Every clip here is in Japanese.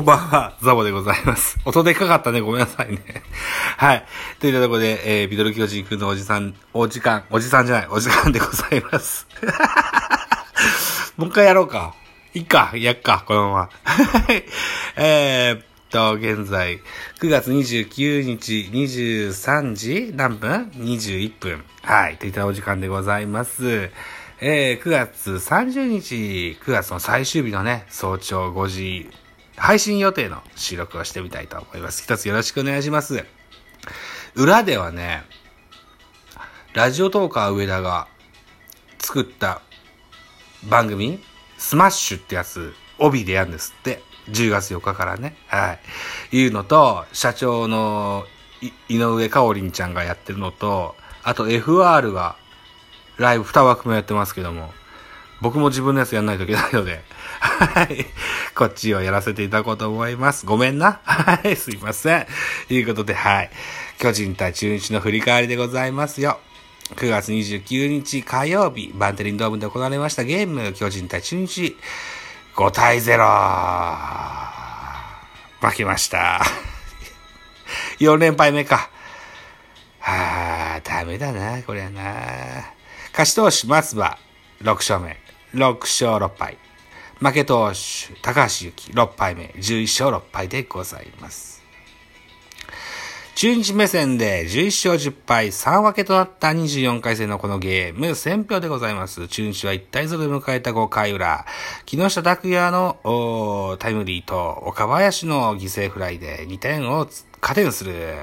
こんばんは、ザボでございます。音でかかったね、ごめんなさいね。はい。といったところで、えー、ビドル巨人くんのおじさん、お時間、おじさんじゃない、お時間でございます。もう一回やろうか。いっか、やっか、このまま。はい。えーっと、現在、9月29日、23時何分 ?21 分。はい。といったお時間でございます。えー、9月30日、9月の最終日のね、早朝5時、配信予定の収録をしてみたいと思います。一つよろしくお願いします。裏ではね、ラジオトーカー上田が作った番組、スマッシュってやつ、帯でやるんですって。10月4日からね。はい。いうのと、社長の井上かおりんちゃんがやってるのと、あと FR がライブ2枠もやってますけども、僕も自分のやつやんないといけないので、はい。こっちをやらせていただこうと思います。ごめんな。はい。すいません。ということで、はい。巨人対中日の振り返りでございますよ。9月29日火曜日、バンテリンドームで行われましたゲーム、巨人対中日、5対0。負けました。4連敗目か。はあ、ダメだな、これはな。勝ち投手、松葉、6勝目、6勝6敗。負け投手、高橋由紀、6敗目、11勝6敗でございます。中日目線で11勝10敗3分けとなった24回戦のこのゲーム、選票でございます。中日は1対0で迎えた5回裏、木下拓也のタイムリーと岡林の犠牲フライで2点を加点する。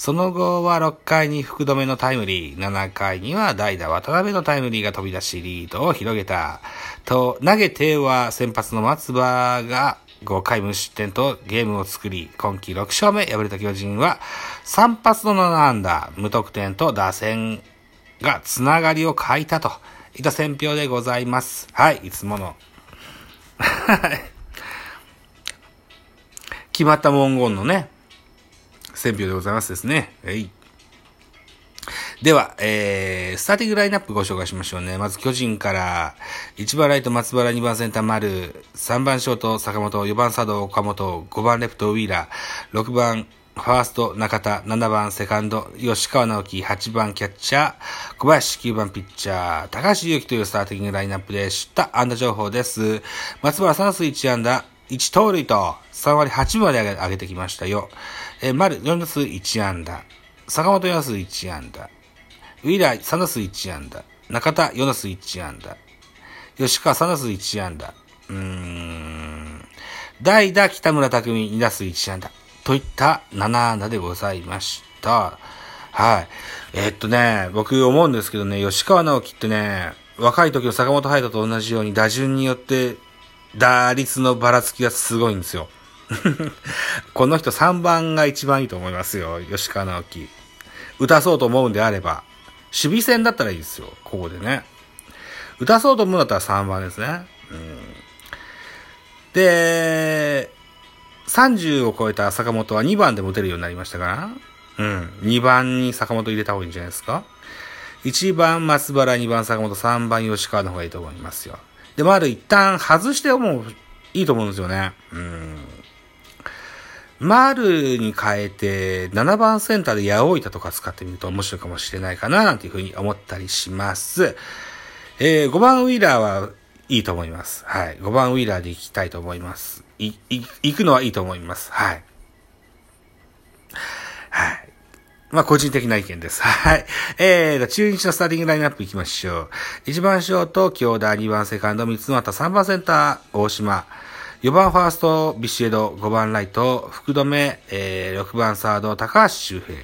その後は6回に福留のタイムリー、7回には代打渡辺のタイムリーが飛び出しリードを広げた。と、投げては先発の松葉が5回無失点とゲームを作り、今季6勝目、敗れた巨人は3発の7安打、無得点と打線がつながりを欠いたといった選評でございます。はい、いつもの。決まった文言のね、選票でございますですね。えい。では、えー、スターティングラインナップご紹介しましょうね。まず巨人から、1番ライト松原、2番センター丸、3番ショート坂本、4番サード岡本、5番レフトウィーラー、6番ファースト中田、7番セカンド吉川直樹、8番キャッチャー小林、9番ピッチャー高橋祐希というスターティングラインナップでした。安打情報です。松原3打数1安打、1盗塁と3割8分まで上げてきましたよ。えー、丸4打数1安打、坂本4打数1安打、ウィーラー3打数1安打、中田4打数1安打、吉川3打数1安打、うーん、代打北村匠海2打数1安打、といった7安打でございました。はい。えーっとね、僕思うんですけどね、吉川直樹ってね、若い時の坂本隼人と同じように打順によって打率のばらつきがすごいんですよ。この人3番が一番いいと思いますよ、吉川直樹。打たそうと思うんであれば。守備戦だったらいいですよ、ここでね。打たそうと思うんだったら3番ですね。うん、で、30を超えた坂本は2番でも打てるようになりましたから、うん、2番に坂本入れた方がいいんじゃないですか。1番松原、2番坂本、3番吉川の方がいいと思いますよ。で、まず一旦外してもいいと思うんですよね。うん。丸に変えて、7番センターで八百板とか使ってみると面白いかもしれないかな、なんていうふうに思ったりします。えー、5番ウィーラーはいいと思います。はい。5番ウィーラーで行きたいと思います。い、い、行くのはいいと思います。はい。はい。まあ、個人的な意見です。はい。えー、中日のスターティングラインナップ行きましょう。1番ショート、京田、2番セカンド、三つ股、3番センター、大島。4番ファースト、ビシエド、5番ライト、福留、えー、6番サード、高橋周平。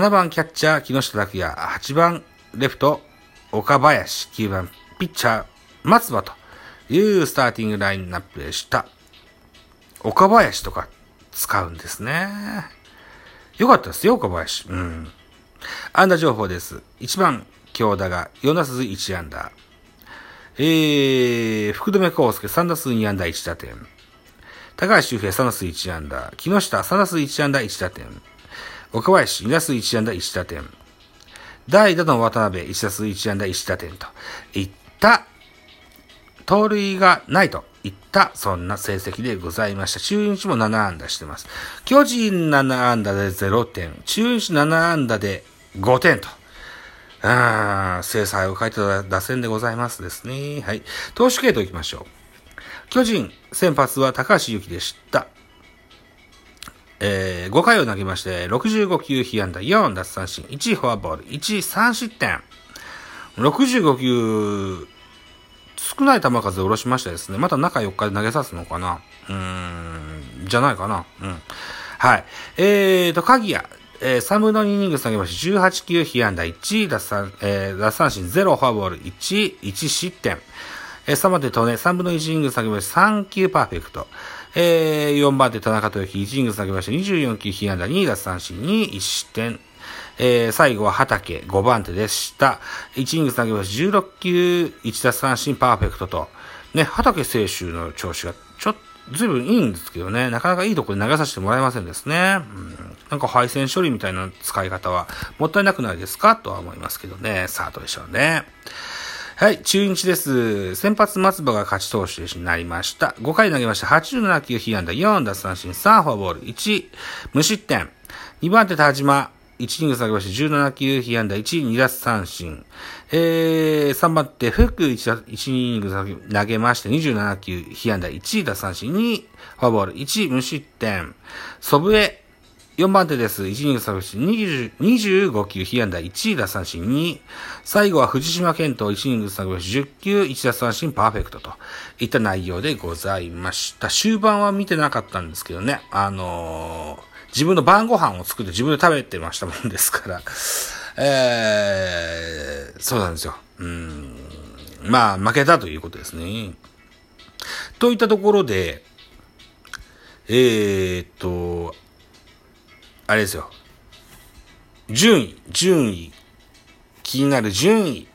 7番キャッチャー、木下拓也。8番レフト、岡林。9番ピッチャー、松葉というスターティングラインナップでした。岡林とか使うんですね。よかったですよ、岡林。うん。安打情報です。1番、京田が4打数1安打。えー、福留孝介3打数2安打1打点。高橋周平3打数1安打。木下3打数1安打1打点。岡林2打数1安打1打点。代打の渡辺1打数1安打1打点といった盗塁がないといった、そんな成績でございました。中日も7安打してます。巨人7安打で0点、中日7安打で5点と。あ制裁を書いた打線でございますですね。はい。投手系統行きましょう。巨人、先発は高橋由紀でした。えー、5回を投げまして、65球被安打、4奪三振、1フォアボール、1、3失点。65球、少ない球数を下ろしましてですね、また中4日で投げさすのかなうーん、じゃないかなうん。はい。えーと、鍵谷、えー、3分の2イニング下げまして、18球被安打1、奪三、えー、奪三振0、フォアボール1、1失点。えー、3番手トネ、3分の1イニング下げまして、3球パーフェクト。えー、4番手田中豊樹、1イニング下げまして、24球被安打2、奪三振2、1失点。えー、最後は畑、5番手でした。1イニング投げまし16球、1奪三振パーフェクトと。ね、畑選手の調子がちょっと、ずいぶんいいんですけどね、なかなかいいところで投げさせてもらえませんですね。うん、なんか配線処理みたいな使い方はもったいなくないですか？とは思いますけどね。さあ、どうでしょうね。はい、中日です。先発松葉が勝ち投手になりました。5回投げました。87球被安打、4奪三振、3フォアボール、1無失点。2番手田島、1イニング下げまして、17球被安打1、2奪三振。えー、3番手、福1、1イニング投げまして、27球被安打1、奪三振2、フォアボール1、無失点。祖父江、4番手です。1イニング下げまして、25球被安打1、奪三振2。最後は藤島健人、1イニング下げまして、10球、1奪三振パーフェクトといった内容でございました。終盤は見てなかったんですけどね、あのー自分の晩ご飯を作って自分で食べてましたもんですから、えー、そうなんですよ。うん。まあ、負けたということですね。といったところで、えー、っと、あれですよ。順位、順位、気になる順位。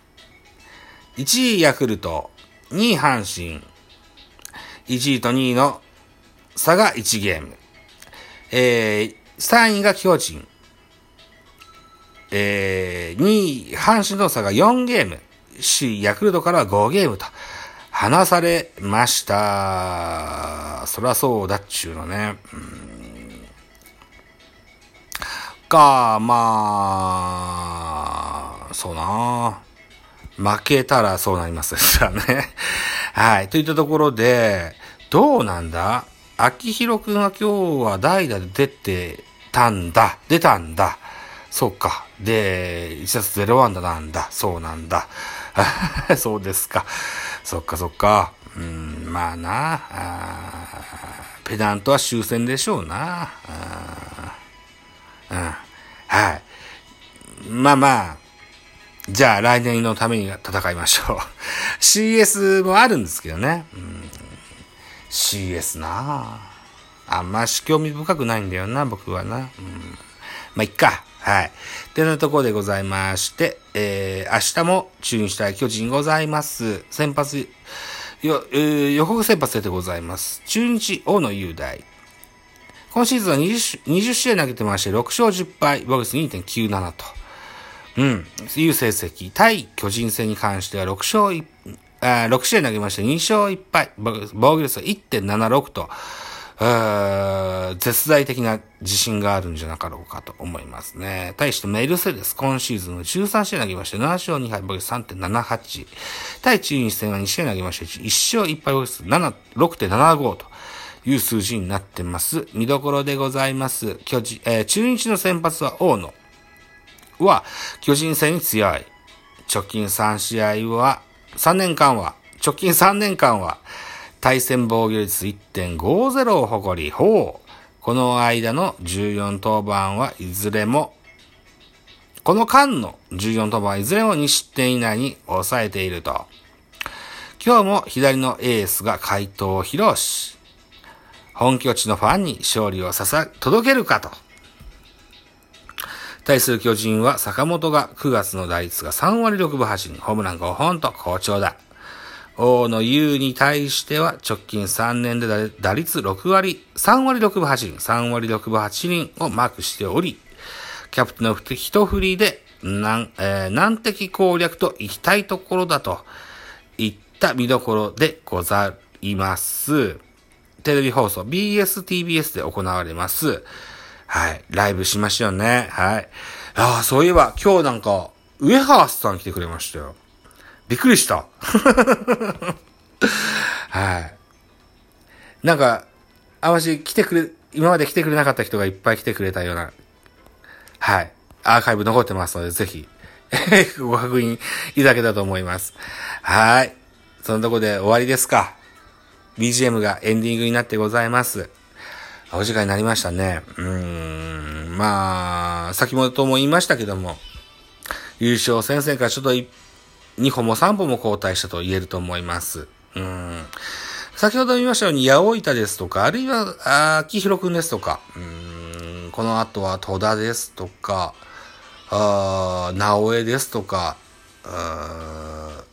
1位ヤクルト、2位阪神、1位と2位の差が1ゲーム。えー、3位が巨人。えー、2位、阪神の差が4ゲーム。首位、ヤクルトからは5ゲームと、離されました。そらそうだっちゅうのね。うんか、まあ、そうな負けたらそうなりますですからね。はい。といったところで、どうなんだ？秋広くんは今日は代打で出てたんだ。出たんだ。そうか。で、1冊0ワンダなんだ。そうなんだ。そうですか。そっかそっか。うん、まあな。あペダントは終戦でしょうな。うん。はい。まあまあ。じゃあ来年のために戦いましょう。CS もあるんですけどね。うん CS なあんまし興味深くないんだよな、僕はな。うん。まあ、いっか。はい。ってなところでございまして、えー、明日も中日対巨人ございます。先発、よ、えー、予告先発でございます。中日大野雄大。今シーズンは 20, 20試合投げてまして、6勝10敗、防御率2.97と。うん。いう成績。対巨人戦に関しては6勝1、あ6試合投げまして2勝1敗、防御率は1.76と、絶大的な自信があるんじゃなかろうかと思いますね。対してメルセデス、今シーズンの13試合投げまして7勝2敗、防御率3.78。対中日戦は2試合投げまして1勝1敗、防御率6.75と。いう数字になってます。見どころでございます。巨人、えー、中日の先発は大野は巨人戦に強い。直近3試合は3年間は、直近3年間は、対戦防御率1.50を誇り、ほう。この間の14登板はいずれも、この間の14登板はいずれも2失点以内に抑えていると。今日も左のエースが回答を披露し、本拠地のファンに勝利をささ、届けるかと。対する巨人は坂本が9月の打率が3割6分8厘、ホームラン5本と好調だ。大野優に対しては直近3年で打率6割、3割6分8厘、3割6分8厘をマークしており、キャプテンの一振りで難,、えー、難敵攻略と行きたいところだといった見どころでございます、テレビ放送、BSTBS で行われます。はい。ライブしましたよね。はい。ああ、そういえば、今日なんか、ウェハースさん来てくれましたよ。びっくりした。はい。なんか、あまし来てくれ、今まで来てくれなかった人がいっぱい来てくれたような、はい。アーカイブ残ってますので、ぜひ、ご確認いただけたと思います。はい。そのとこで終わりですか。BGM がエンディングになってございます。お時間になりましたね。うーん。まあ、先ほども言いましたけども、優勝戦線からちょっと2歩も3歩も交代したと言えると思います。うん。先ほど言いましたように、八百板ですとか、あるいは、あ秋広くんですとか、うん、この後は戸田ですとか、あ直江ですとか、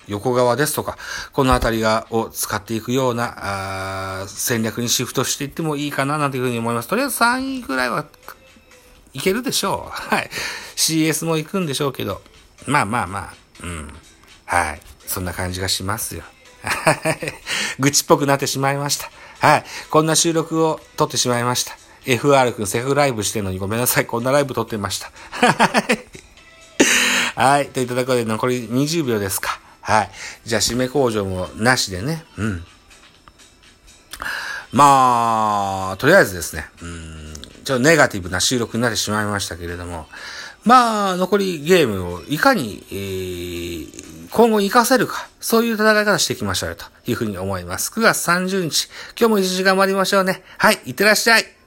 横川ですとか、このあたりが、を使っていくような、あ戦略にシフトしていってもいいかな、なんていうふうに思います。とりあえず3位ぐらいはいけるでしょう。はい。CS も行くんでしょうけど。まあまあまあ。うん。はい。そんな感じがしますよ。はい。愚痴っぽくなってしまいました。はい。こんな収録を撮ってしまいました。FR 君せっかくライブしてるのにごめんなさい。こんなライブ撮ってました。はい。はい。といったところで残り20秒ですか。はい。じゃあ、締め工場もなしでね。うん。まあ、とりあえずですね。うん。ちょっとネガティブな収録になってしまいましたけれども。まあ、残りゲームをいかに、えー、今後活かせるか、そういう戦い方していきましょうよ、というふうに思います。9月30日、今日も一時頑張りましょうね。はい、いってらっしゃい。